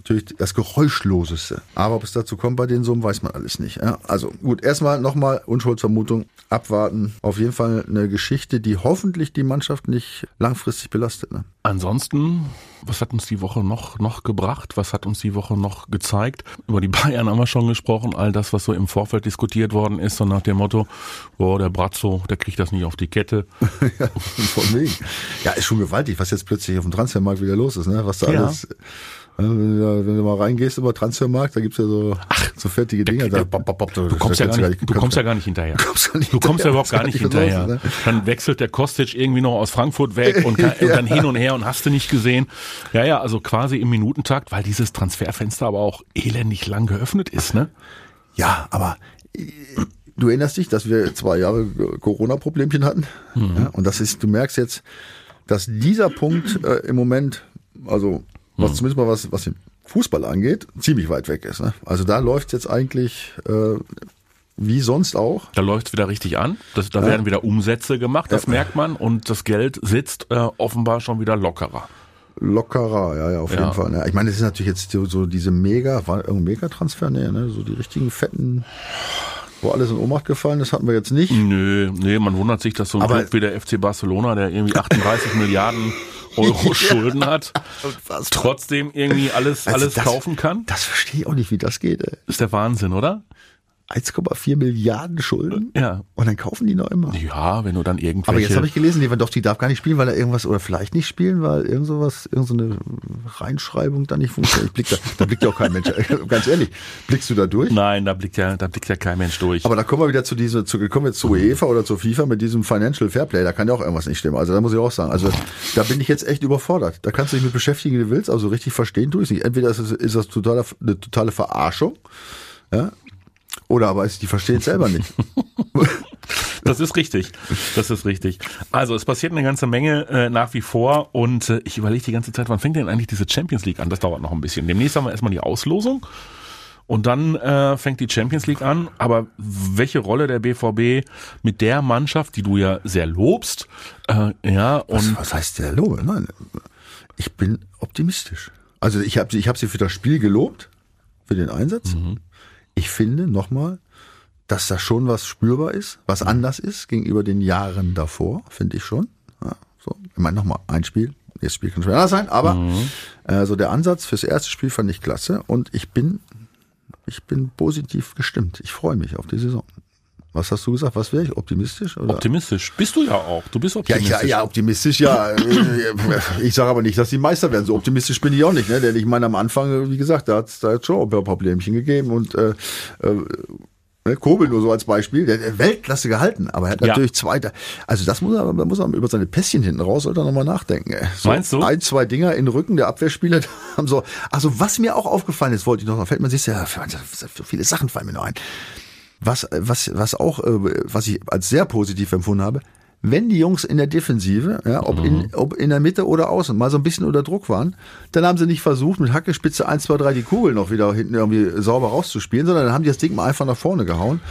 natürlich das Geräuschloseste. Aber ob es dazu kommt bei den Summen, weiß man alles nicht. Ja? Also gut, erstmal nochmal Unschuldsvermutung, abwarten. Auf jeden Fall eine Geschichte, die hoffentlich die Mannschaft nicht langfristig belastet. Ne? Ansonsten, was hat uns die Woche noch, noch gebracht? Was hat uns die Woche noch gezeigt? Über die Bayern haben wir schon gesprochen. All das, was so im Vorfeld diskutiert worden ist, so nach dem Motto, boah, der Brazzo, der kriegt das nicht auf die Kette. (laughs) ja, von wegen. Ja, ist schon gewaltig, was jetzt plötzlich auf dem Transfermarkt wieder los ist. Ne? Was da Ja. alles... Wenn du, da, wenn du mal reingehst über Transfermarkt, da gibt's ja so, so fertige Dinge. Da, bop, bop, Du kommst ja gar nicht, du kommst ja gar nicht hinterher. Du kommst ja überhaupt gar nicht hinterher. ne? Dann wechselt der Kostic irgendwie noch aus Frankfurt weg und, kann, und dann (laughs) hin und her und hast du nicht gesehen. Ja, ja, also quasi im Minutentakt, weil dieses Transferfenster aber auch elendig lang geöffnet ist, ne? Ja, aber äh, du erinnerst dich, dass wir zwei Jahre Corona-Problemchen hatten. Ja, und das ist, du merkst jetzt, dass dieser Punkt äh, im Moment, also was zumindest mal was, was den Fußball angeht, ziemlich weit weg ist. Ne? Also da läuft jetzt eigentlich äh, wie sonst auch. Da läuft's wieder richtig an. Das, da werden wieder Umsätze gemacht, das Ja. merkt man. Und das Geld sitzt äh, offenbar schon wieder lockerer. Lockerer, ja, ja, auf Ja. jeden Fall. Ne? Ich meine, das ist natürlich jetzt so, so diese Mega, war irgendein Mega-Transfer, nee, ne? So die richtigen fetten, wo alles in Ohnmacht gefallen ist, hatten wir jetzt nicht. Nö, nee, man wundert sich, dass so ein Aber- Club wie der FC Barcelona, der irgendwie (laughs) 38 Milliarden Euro (laughs) Schulden hat, trotzdem irgendwie alles, Also alles das- kaufen kann. Das verstehe ich auch nicht, wie das geht, ey. Ist der Wahnsinn, oder? 1,4 Milliarden Schulden. Ja. Und dann kaufen die noch immer. Ja, wenn du dann irgendwelche... Aber jetzt habe ich gelesen, Lewandowski darf gar nicht spielen, weil er irgendwas, oder vielleicht nicht spielen, weil irgend sowas, irgend so eine Reinschreibung da nicht funktioniert. Ich blick da, da blickt ja auch kein Mensch. (laughs) Ganz ehrlich, blickst du da durch? Nein, da blickt ja, da blickt ja kein Mensch durch. Aber da kommen wir wieder zu dieser, zu, kommen wir zu UEFA oder zu FIFA mit diesem Financial Fairplay. Da kann ja auch irgendwas nicht stimmen. Also da muss ich auch sagen. Also da bin ich jetzt echt überfordert. Da kannst du dich mit beschäftigen, wie du willst. Also richtig verstehen tue ich nicht. Entweder ist das, ist das totale, eine totale Verarschung. Ja, oder aber die verstehen es selber nicht. (laughs) Das ist richtig. Das ist richtig. Also es passiert eine ganze Menge äh, nach wie vor und äh, ich überlege die ganze Zeit, wann fängt denn eigentlich diese Champions League an? Das dauert noch ein bisschen. Demnächst haben wir erstmal die Auslosung und dann äh, fängt die Champions League an. Aber welche Rolle der BVB mit der Mannschaft, die du ja sehr lobst, äh, ja und was, was heißt der Lobe? Nein, ich bin optimistisch. Also ich habe sie, ich habe sie für das Spiel gelobt, für den Einsatz. Mhm. Ich finde nochmal, dass da schon was spürbar ist, was anders ist gegenüber den Jahren davor, finde ich schon. Ja, so, ich meine nochmal ein Spiel, das Spiel kann schon anders sein, aber Mhm. äh, so der Ansatz fürs erste Spiel fand ich klasse und ich bin, ich bin positiv gestimmt. Ich freue mich auf die Saison. Was hast du gesagt? Was wäre ich? Optimistisch? Oder? optimistisch. Bist du ja auch. Du bist Ja, optimistisch. ja, ja, optimistisch, ja. Äh, ich sage aber nicht, dass die Meister werden. So optimistisch bin ich auch nicht, ne? Denn ich meine, am Anfang, wie gesagt, da hat es da hat's schon ein paar Problemchen gegeben und äh, äh, ne, Kobel nur so als Beispiel, der hat Weltklasse gehalten, aber er hat Ja. natürlich zweiter. Also das muss er, da muss er über seine Pässchen hinten raus, sollte er nochmal nachdenken. ey. So Meinst du? Ein, zwei Dinger in den Rücken der Abwehrspieler (laughs) haben so. Also was mir auch aufgefallen ist, wollte ich noch, fällt man sich ja, so viele Sachen fallen mir noch ein. Was, was, was auch, äh, was ich als sehr positiv empfunden habe, wenn die Jungs in der Defensive, ja, ob, in, ob in der Mitte oder außen, mal so ein bisschen unter Druck waren, dann haben sie nicht versucht, mit Hackespitze 1, 2, 3 die Kugel noch wieder hinten irgendwie sauber rauszuspielen, sondern dann haben die das Ding mal einfach nach vorne gehauen.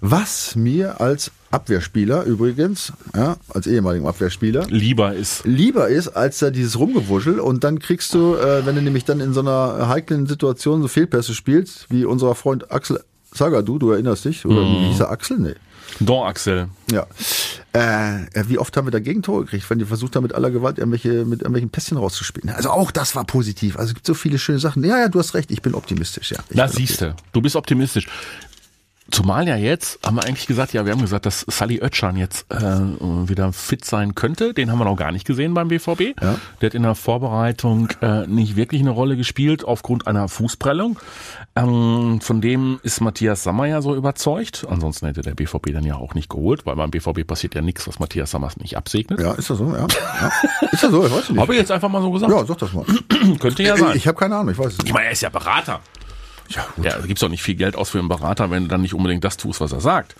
Was mir als Abwehrspieler übrigens, ja, als ehemaligen Abwehrspieler, Lieber ist. lieber ist, als da dieses Rumgewuschel und dann kriegst du, äh, wenn du nämlich dann in so einer heiklen Situation so Fehlpässe spielst, wie unser Freund Axel Sagadou, du erinnerst dich, oder wie hieß er Axel? Nee. Don Axel. Ja. Äh, wie oft haben wir da Gegentore gekriegt, wenn die versucht haben, mit aller Gewalt irgendwelche, mit irgendwelchen Pässchen rauszuspielen. Also auch das war positiv. Also es gibt so viele schöne Sachen. Ja, ja, du hast recht, ich bin optimistisch, ja. Ich Da bin siehst du, du bist optimistisch. Zumal ja jetzt, haben wir eigentlich gesagt, ja, wir haben gesagt, dass Sally Oetschan jetzt äh, wieder fit sein könnte. Den haben wir noch gar nicht gesehen beim BVB. Ja. Der hat in der Vorbereitung äh, nicht wirklich eine Rolle gespielt aufgrund einer Fußprellung. Ähm, von dem ist Matthias Sammer ja so überzeugt. Ansonsten hätte der BVB dann ja auch nicht geholt, weil beim BVB passiert ja nichts, was Matthias Sammers nicht absegnet. Ja, ist das so? Ja. ja. Ist das so? Ich weiß nicht. Habe ich jetzt einfach mal so gesagt. ja, sag das mal. (clears throat) Könnte ja sein. Ich habe keine Ahnung, ich weiß es Ich nicht. meine, er ist ja Berater. Ja, gut. Ja, da gibt's doch nicht viel Geld aus für einen Berater, wenn du dann nicht unbedingt das tust, was er sagt.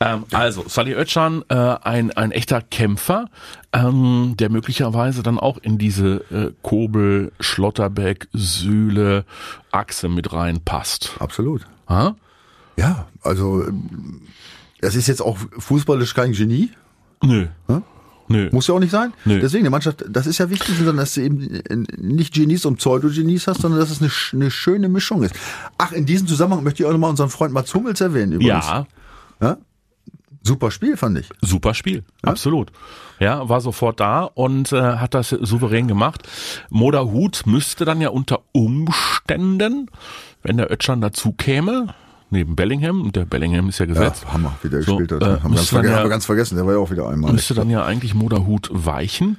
Ähm, also, Sally Oetschan, äh, ein, ein echter Kämpfer, ähm, der möglicherweise dann auch in diese äh, Kobel, Schlotterbeck, Sühle, Achse mit reinpasst. Absolut. Ha? Ja, also es ist jetzt auch fußballisch kein Genie. Nö. Hm? Nö. Muss ja auch nicht sein. Nö. Deswegen, die Mannschaft, das ist ja wichtig, sondern dass du eben nicht Genies und Pseudo-Genies hast, sondern dass es eine, eine schöne Mischung ist. Ach, in diesem Zusammenhang möchte ich auch nochmal unseren Freund Mats Hummels erwähnen übrigens. Ja, ja? Super Spiel, fand ich. super Spiel. Absolut. Ja, war sofort da und äh, hat das souverän gemacht. Moda Hut müsste dann ja unter Umständen, wenn der Ötschan dazu käme, neben Bellingham, und der Bellingham ist ja Ja, gesetzt, Hammer, wie der So, gespielt hat. äh, haben, wir ganz müsste dann verge- ja- haben wir ganz vergessen, der war ja auch wieder einmal. müsste dann ja eigentlich Moda Hut weichen.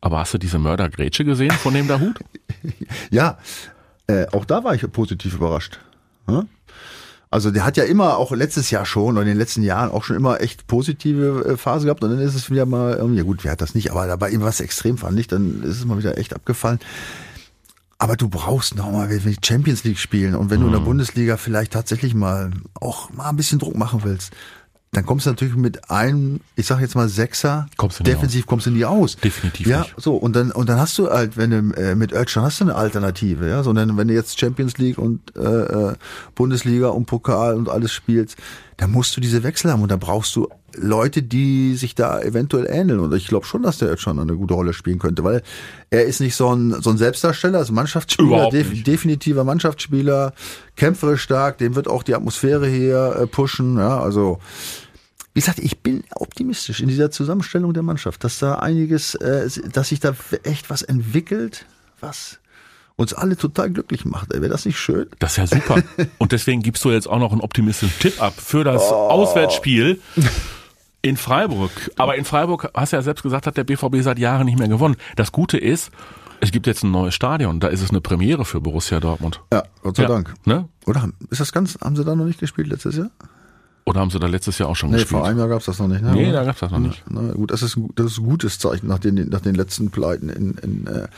Aber hast du diese Mördergrätsche gesehen von dem da Hut? (laughs) Ja, äh, auch da war ich positiv überrascht. Ja? Also der hat ja immer, auch letztes Jahr schon, oder in den letzten Jahren auch schon immer echt positive äh, Phase gehabt und dann ist es wieder mal, ja gut, wer hat das nicht, aber dabei ihm was extrem fand ich, dann ist es mal wieder echt abgefallen. Aber du brauchst noch mal, wenn wir Champions League spielen und wenn du in Mhm. der Bundesliga vielleicht tatsächlich mal auch mal ein bisschen Druck machen willst, dann kommst du natürlich mit einem, ich sag jetzt mal Sechser, Kommst defensiv kommst du nie aus. Definitiv ja, nicht. so und dann und dann hast du halt, wenn du äh, mit Özcan hast du eine Alternative, ja, sondern wenn du jetzt Champions League und äh, äh, Bundesliga und Pokal und alles spielst, dann musst du diese Wechsel haben und da brauchst du Leute, die sich da eventuell ähneln und ich glaube schon, dass der Özcan eine gute Rolle spielen könnte, weil er ist nicht so ein so ein Selbstdarsteller, also Mannschaftsspieler, def definitiver Mannschaftsspieler, kämpferisch stark, dem wird auch die Atmosphäre hier äh, pushen, ja, also wie gesagt, ich bin optimistisch in dieser Zusammenstellung der Mannschaft, dass da einiges, äh, dass sich da echt was entwickelt, was uns alle total glücklich macht. Wäre das nicht schön? Das ist ja super. (laughs) Und deswegen gibst du jetzt auch noch einen optimistischen Tipp ab für das oh. Auswärtsspiel. In Freiburg. Aber in Freiburg, hast du ja selbst gesagt, hat der BVB seit Jahren nicht mehr gewonnen. Das Gute ist, es gibt jetzt ein neues Stadion, da ist es eine Premiere für Borussia Dortmund. Ja, Gott sei ja, Dank. Ne? Oder ist das ganz, haben sie da noch nicht gespielt letztes Jahr? Oder haben sie da letztes Jahr auch schon nee, gespielt? vor einem Jahr gab es das noch nicht. Ne? Nee, da gab es das noch nicht. Na, gut, das ist, das ist ein gutes Zeichen nach den, nach den letzten Pleiten in, in, äh,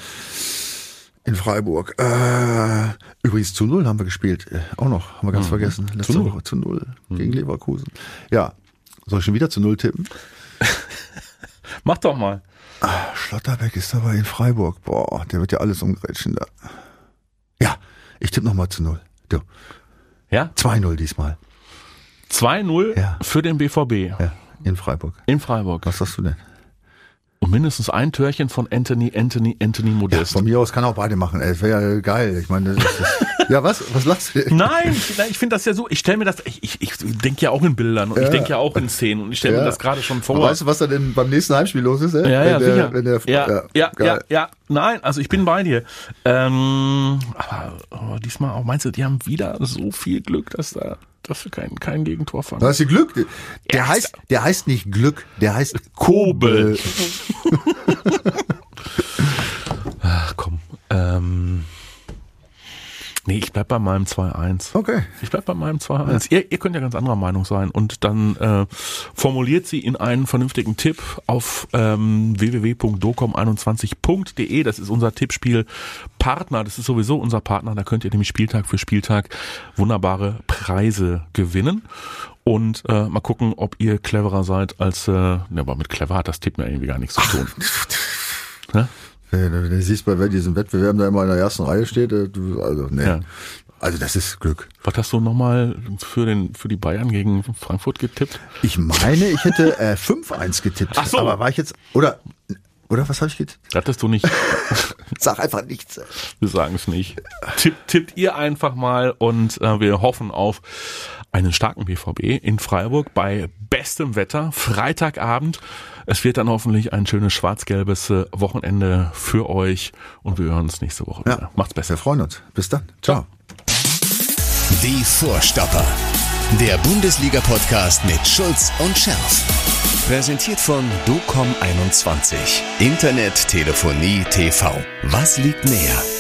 in Freiburg. Äh, übrigens zu Null haben wir gespielt. Äh, auch noch, haben wir ganz mhm. vergessen. Letzte zu Woche zu Null mhm. gegen Leverkusen. Ja, soll ich schon wieder zu Null tippen? (laughs) Mach doch mal. Ah, Schlotterbeck ist dabei in Freiburg. Boah, der wird ja alles umgrätschen da. Ja, ich tippe nochmal zu Null. Du. Ja? 2-0 diesmal. 2-0 ja. für den BVB. Ja, in Freiburg. In Freiburg. Was sagst du denn? Und mindestens ein Törchen von Anthony, Anthony, Anthony Modest. Ja, von mir aus kann auch beide machen. Es wäre ja geil. Ich meine, das ist, (laughs) ja was? Was lachst du? Nein, ich finde das ja so. Ich stelle mir das. Ich, ich, ich denke ja auch in Bildern und ja. ich denke ja auch in Szenen und ich stelle ja. mir das gerade schon vor. Aber weißt du, was da denn beim nächsten Heimspiel los ist? Ey? Ja, ja, wenn sicher. Der, wenn der, ja, ja, ja, ja, ja, Nein, also ich bin bei dir. Ähm, aber, aber diesmal auch meinst du, die haben wieder so viel Glück, dass da dass wir kein, kein Gegentor fangen. Das ist Glück. Der heißt, der heißt nicht Glück, der heißt Kobel. (laughs) Ach komm. Ähm, nee, ich bleib bei meinem 2-1. Okay. Ich bleib bei meinem 2-1. Ja. Ihr, ihr könnt ja ganz anderer Meinung sein und dann äh, formuliert sie in einen vernünftigen Tipp auf ähm, www.docom21.de. Das ist unser Tippspiel Partner. Das ist sowieso unser Partner. Da könnt ihr nämlich Spieltag für Spieltag wunderbare Preise gewinnen. Und äh, mal gucken, ob ihr cleverer seid als, äh, ne, aber mit clever hat das Tipp mir irgendwie gar nichts zu tun. Ja? (laughs) Wenn du siehst, bei diesem Wettbewerb da immer in der ersten Reihe steht, äh, also nee. Ja. Also das ist Glück. Was hast du nochmal für den für die Bayern gegen Frankfurt getippt? Ich meine, ich hätte äh, (laughs) 5-1 getippt. Ach so. Aber war ich jetzt oder oder was habe ich getippt? Hattest du nicht. (laughs) Sag einfach nichts. Wir sagen es nicht. Tipp, tippt ihr einfach mal und äh, wir hoffen auf einen starken BVB in Freiburg bei bestem Wetter, Freitagabend. Es wird dann hoffentlich ein schönes schwarz-gelbes äh, Wochenende für euch und wir hören uns nächste Woche wieder. Macht's besser. Wir freuen uns. Bis dann. Ciao. Die Vorstopper. Der Bundesliga-Podcast mit Schulz und Scherf. Präsentiert von DOCOM21. Internet, Telefonie, TV. Was liegt näher?